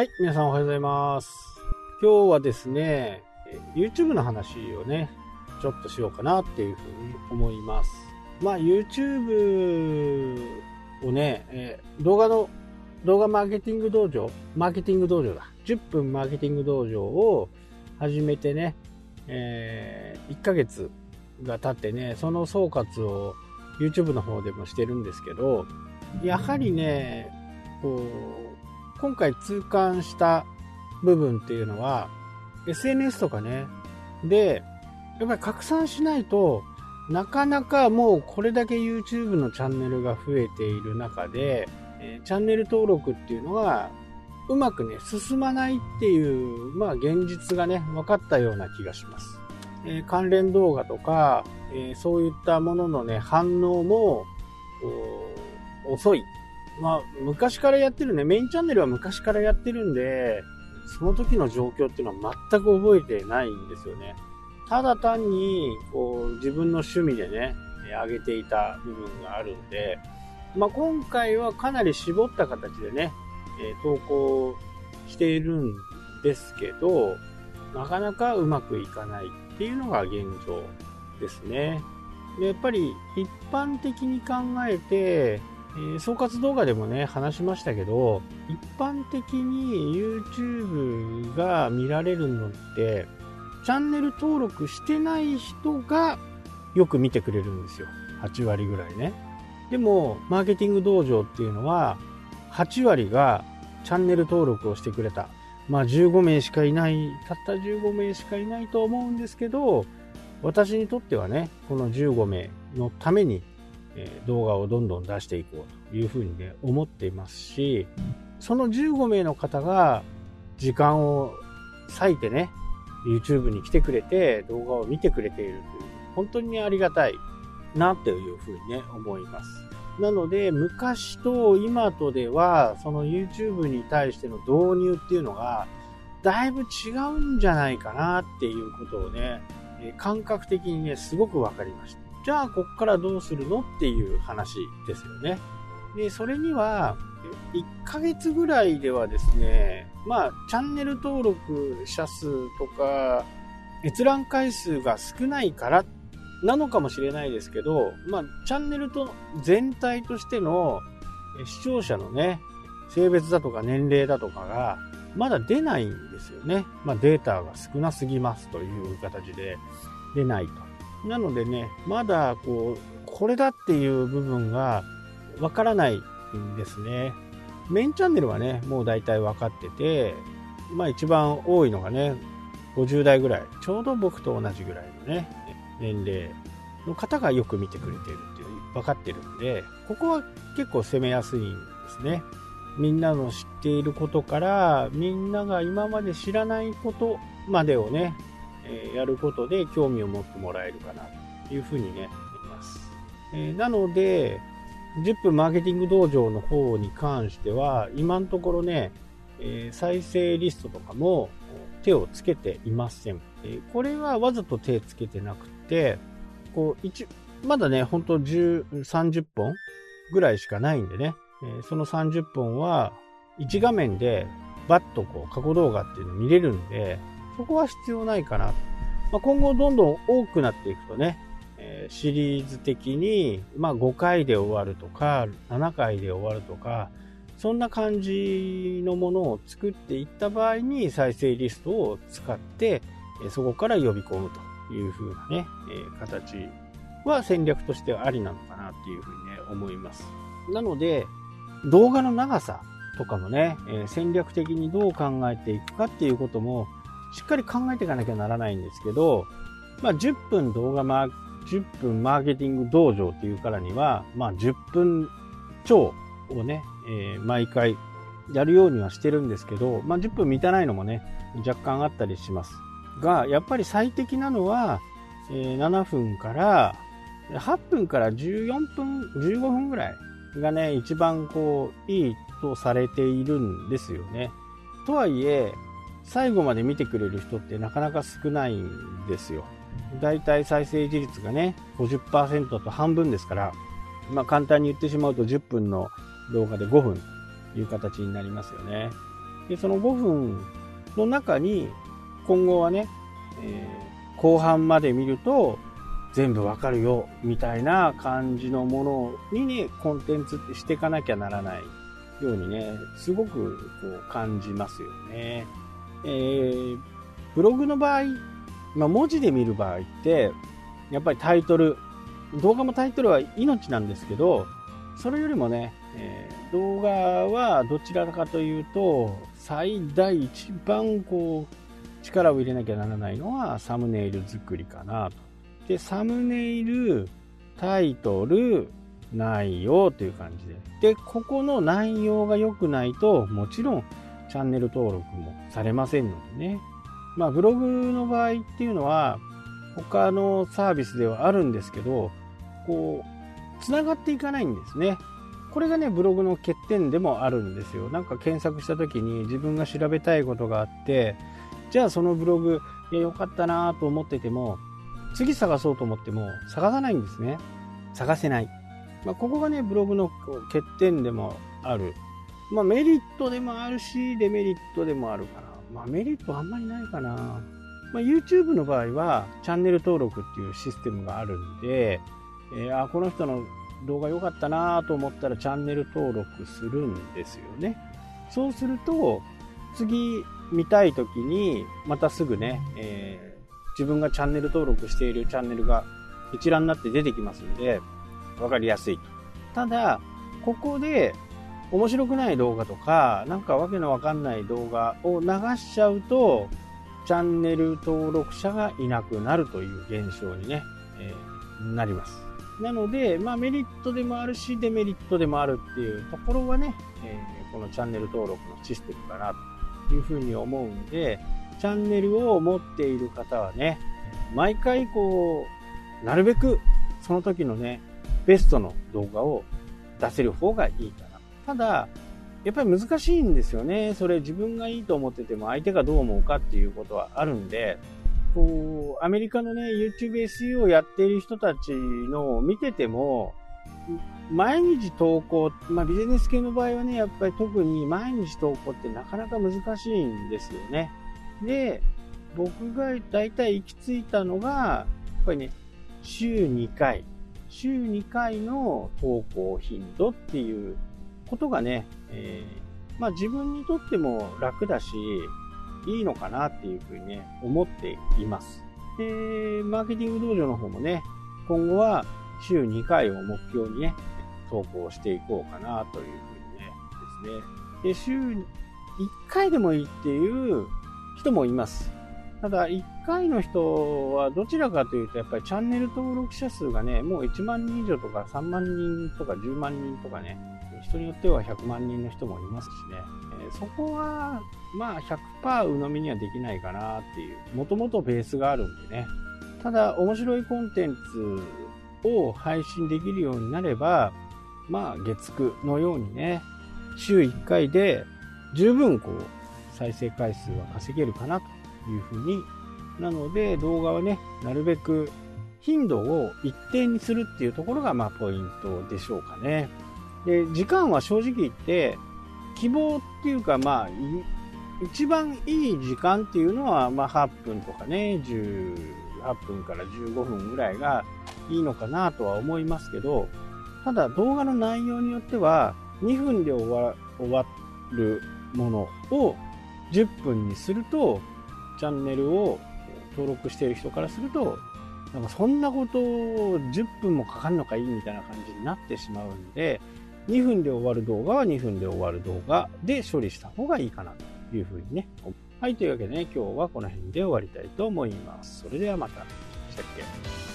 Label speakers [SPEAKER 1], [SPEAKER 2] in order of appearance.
[SPEAKER 1] はい、皆さんおはようございます。今日はですね、YouTube の話をね、ちょっとしようかなっていうふうに思います。まあ、YouTube をね、え動画の、動画マーケティング道場、マーケティング道場だ。10分マーケティング道場を始めてね、えー1ヶ月が経ってね、その総括を YouTube の方でもしてるんですけど、やはりね、こう、今回痛感した部分っていうのは、SNS とかね、で、やっぱり拡散しないとなかなかもうこれだけ YouTube のチャンネルが増えている中で、えチャンネル登録っていうのがうまくね、進まないっていう、まあ現実がね、分かったような気がします。えー関連動画とか、えーそういったもののね、反応も、遅い。まあ、昔からやってるね、メインチャンネルは昔からやってるんで、その時の状況っていうのは全く覚えてないんですよね。ただ単に、こう、自分の趣味でね、上げていた部分があるんで、まあ、今回はかなり絞った形でね、え投稿しているんですけど、なかなかうまくいかないっていうのが現状ですね。でやっぱり一般的に考えて、えー総括動画でもね、話しましたけど、一般的に YouTube が見られるのって、チャンネル登録してない人がよく見てくれるんですよ。8割ぐらいね。でも、マーケティング道場っていうのは、8割がチャンネル登録をしてくれた。まあ15名しかいない、たった15名しかいないと思うんですけど、私にとってはね、この15名のために、え動画をどんどん出していこうというふうにね、思っていますし、その15名の方が時間を割いてね、YouTube に来てくれて動画を見てくれているという、本当にありがたいなというふうにね、思います。なので、昔と今とでは、その YouTube に対しての導入っていうのが、だいぶ違うんじゃないかなっていうことをね、感覚的にね、すごくわかりました。じゃあ、こっからどうするのっていう話ですよね。で、それには、1ヶ月ぐらいではですね、まあ、チャンネル登録者数とか、閲覧回数が少ないからなのかもしれないですけど、まあ、チャンネルと全体としての視聴者のね、性別だとか年齢だとかが、まだ出ないんですよね。まあ、データが少なすぎますという形で出ないと。なのでね、まだこう、これだっていう部分がわからないんですね。メインチャンネルはね、もう大体分かってて、まあ一番多いのがね、50代ぐらい、ちょうど僕と同じぐらいのね、年齢の方がよく見てくれてるっていう分かってるんで、ここは結構攻めやすいんですね。みんなの知っていることから、みんなが今まで知らないことまでをね、えーやることで興味を持ってもらえるかなというふうにね、思います。えーなので、10分マーケティング道場の方に関しては、今のところね、えー再生リストとかも手をつけていません。えーこれはわざと手つけてなくて、こう、一、まだね、本当10、30本ぐらいしかないんでね、えーその30本は1画面でバッとこう過去動画っていうの見れるんで、そこは必要ないかな。まあ、今後どんどん多くなっていくとね、えーシリーズ的に、まあ、5回で終わるとか、7回で終わるとか、そんな感じのものを作っていった場合に再生リストを使って、そこから呼び込むという風なね、え形は戦略としてはありなのかなっていうふうにね、思います。なので、動画の長さとかもね、え戦略的にどう考えていくかっていうことも、しっかり考えていかなきゃならないんですけど、まあ、10分動画マー、10分マーケティング道場っていうからには、まあ、10分超をね、えー毎回やるようにはしてるんですけど、まあ、10分満たないのもね、若干あったりします。が、やっぱり最適なのは、えー7分から、8分から14分、15分ぐらいがね、一番こう、いいとされているんですよね。とはいえ、最後まで見てくれる人ってなかなか少ないんですよ。だいたい再生時率がね、50%と半分ですから、まあ簡単に言ってしまうと10分の動画で5分という形になりますよね。でその5分の中に今後はね、えー、後半まで見ると全部わかるよみたいな感じのものにねコンテンツってしていかなきゃならないようにねすごくこう感じますよね。えー、ブログの場合、まあ、文字で見る場合ってやっぱりタイトル動画もタイトルは命なんですけどそれよりもね、えー、動画はどちらかというと最大一番こう力を入れなきゃならないのはサムネイル作りかなと。で、サムネイル、タイトル、内容という感じで。で、ここの内容が良くないと、もちろんチャンネル登録もされませんのでね。まあ、ブログの場合っていうのは、他のサービスではあるんですけど、こう、つながっていかないんですね。これがね、ブログの欠点でもあるんですよ。なんか検索した時に自分が調べたいことがあって、じゃあそのブログ、いや、よかったなと思ってても、次探そうと思っても探さないんですね。探せない。まあ、ここがね、ブログの欠点でもある。まあ、メリットでもあるし、デメリットでもあるかな。まあ、メリットあんまりないかな。まあ、YouTube の場合は、チャンネル登録っていうシステムがあるんで、えー、あ、この人の動画良かったなと思ったらチャンネル登録するんですよね。そうすると、次見たい時に、またすぐね、えー、自分がチャンネル登録しているチャンネルが一覧になって出てきますんで、わかりやすいと。ただ、ここで面白くない動画とか、なんかわけのわかんない動画を流しちゃうと、チャンネル登録者がいなくなるという現象にね、えー、なります。なので、まあ、メリットでもあるし、デメリットでもあるっていうところはね、えー、このチャンネル登録のシステムかなというふうに思うんで、チャンネルを持っている方はね、毎回こう、なるべくその時のね、ベストの動画を出せる方がいいかな。ただ、やっぱり難しいんですよね。それ自分がいいと思ってても相手がどう思うかっていうことはあるんで、こう、アメリカのね、YouTube SEO をやっている人たちのを見てても、毎日投稿、まあビジネス系の場合はね、やっぱり特に毎日投稿ってなかなか難しいんですよね。で、僕が大体行き着いたのが、やっぱりね、週2回、週2回の投稿頻度っていうことがね、えー、まあ自分にとっても楽だし、いいのかなっていうふうにね、思っています。で、マーケティング道場の方もね、今後は週2回を目標にね、投稿していこうかなというふうにね、ですね。で、週1回でもいいっていう人もいます。ただ、1回の人はどちらかというと、やっぱりチャンネル登録者数がね、もう1万人以上とか3万人とか10万人とかね、人によっては100万人の人もいますしね、え、そこはまあ100%鵜呑みにはできないかなっていう、もともとベースがあるんでね。ただ面白いコンテンツを配信できるようになれば、まあ月9のようにね、週1回で十分こう再生回数は稼げるかなというふうに。なので動画はね、なるべく頻度を一定にするっていうところがまあポイントでしょうかね。で、時間は正直言って、希望っていうか、まあ、一番いい時間っていうのは、まあ、8分とかね、18分から15分ぐらいがいいのかなとは思いますけど、ただ動画の内容によっては、2分で終わ終わるものを10分にすると、チャンネルを登録している人からすると、なんかそんなことを10分もかかるのかいいみたいな感じになってしまうんで、2分で終わる動画は2分で終わる動画で処理した方がいいかなというふうにね。はい、というわけでね、今日はこの辺で終わりたいと思います。それではまた。したっけ？